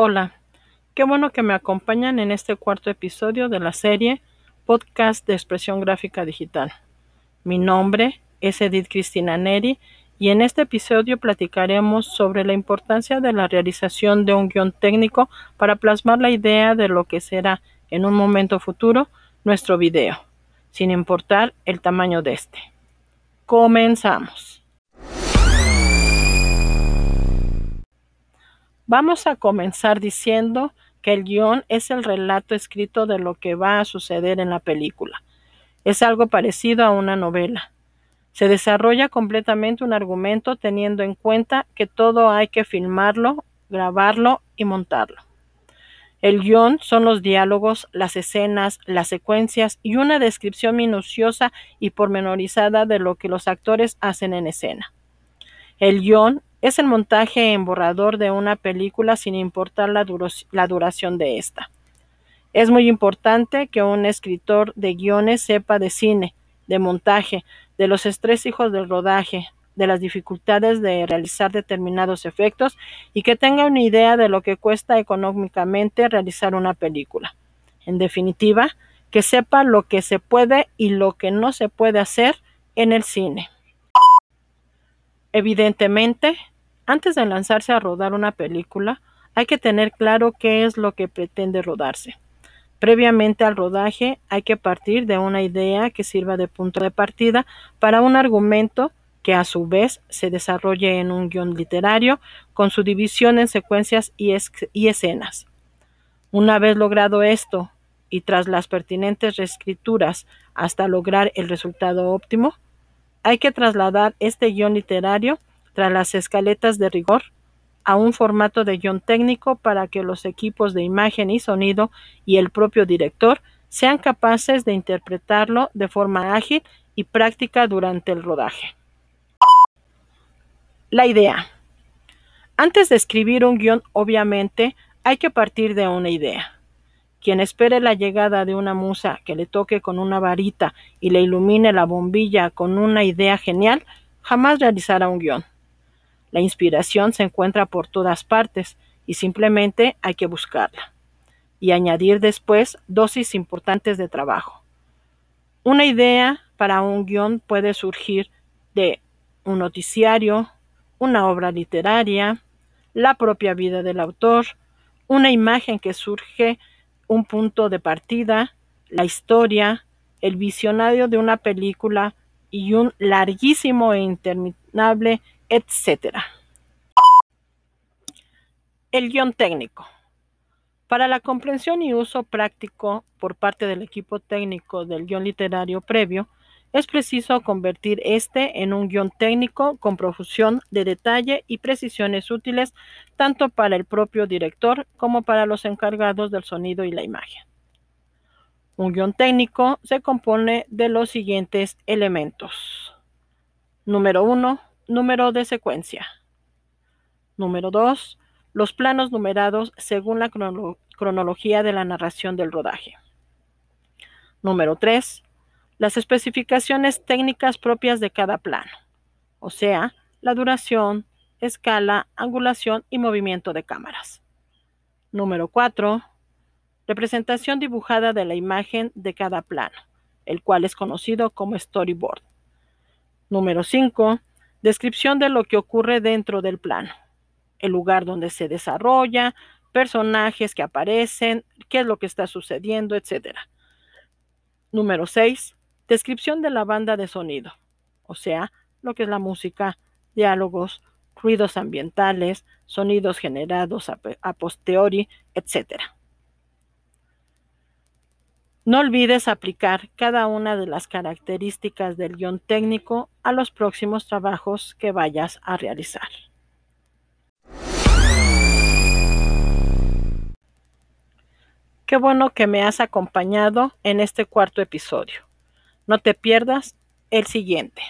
Hola, qué bueno que me acompañan en este cuarto episodio de la serie Podcast de Expresión Gráfica Digital. Mi nombre es Edith Cristina Neri y en este episodio platicaremos sobre la importancia de la realización de un guion técnico para plasmar la idea de lo que será en un momento futuro nuestro video, sin importar el tamaño de este. Comenzamos. Vamos a comenzar diciendo que el guion es el relato escrito de lo que va a suceder en la película. Es algo parecido a una novela. Se desarrolla completamente un argumento teniendo en cuenta que todo hay que filmarlo, grabarlo y montarlo. El guion son los diálogos, las escenas, las secuencias y una descripción minuciosa y pormenorizada de lo que los actores hacen en escena. El guion es el montaje en borrador de una película sin importar la, duración de esta. Es muy importante que un escritor de guiones sepa de cine, de montaje, de los estrés hijos del rodaje, de las dificultades de realizar determinados efectos y que tenga una idea de lo que cuesta económicamente realizar una película. En definitiva, que sepa lo que se puede y lo que no se puede hacer en el cine. Evidentemente, antes de lanzarse a rodar una película, hay que tener claro qué es lo que pretende rodarse. Previamente al rodaje hay que partir de una idea que sirva de punto de partida para un argumento que a su vez se desarrolle en un guion literario con su división en secuencias y, escenas. Una vez logrado esto, y tras las pertinentes reescrituras hasta lograr el resultado óptimo, hay que trasladar este guion literario tras las escaletas de rigor a un formato de guion técnico para que los equipos de imagen y sonido y el propio director sean capaces de interpretarlo de forma ágil y práctica durante el rodaje. La idea. Antes de escribir un guion, obviamente, hay que partir de una idea. Quien espere la llegada de una musa que le toque con una varita y le ilumine la bombilla con una idea genial, jamás realizará un guion. La inspiración se encuentra por todas partes y simplemente hay que buscarla. Y añadir después dosis importantes de trabajo. Una idea para un guion puede surgir de un noticiario, una obra literaria, la propia vida del autor, una imagen que surge un punto de partida, la historia, el visionario de una película y un larguísimo e interminable etcétera. El guion técnico. Para la comprensión y uso práctico por parte del equipo técnico del guion literario previo, es preciso convertir este en un guion técnico con profusión de detalle y precisiones útiles tanto para el propio director como para los encargados del sonido y la imagen. Un guion técnico se compone de los siguientes elementos. Número 1. Número de secuencia. Número 2. Los planos numerados según la cronología de la narración del rodaje. Número 3 las especificaciones técnicas propias de cada plano, o sea, la duración, escala, angulación y movimiento de cámaras. Número 4. Representación dibujada de la imagen de cada plano, el cual es conocido como storyboard. Número 5. Descripción de lo que ocurre dentro del plano, el lugar donde se desarrolla, personajes que aparecen, qué es lo que está sucediendo, etc. Número 6. Descripción de la banda de sonido, o sea, lo que es la música, diálogos, ruidos ambientales, sonidos generados a, posteriori, etc. No olvides aplicar cada una de las características del guion técnico a los próximos trabajos que vayas a realizar. Qué bueno que me has acompañado en este cuarto episodio. No te pierdas el siguiente.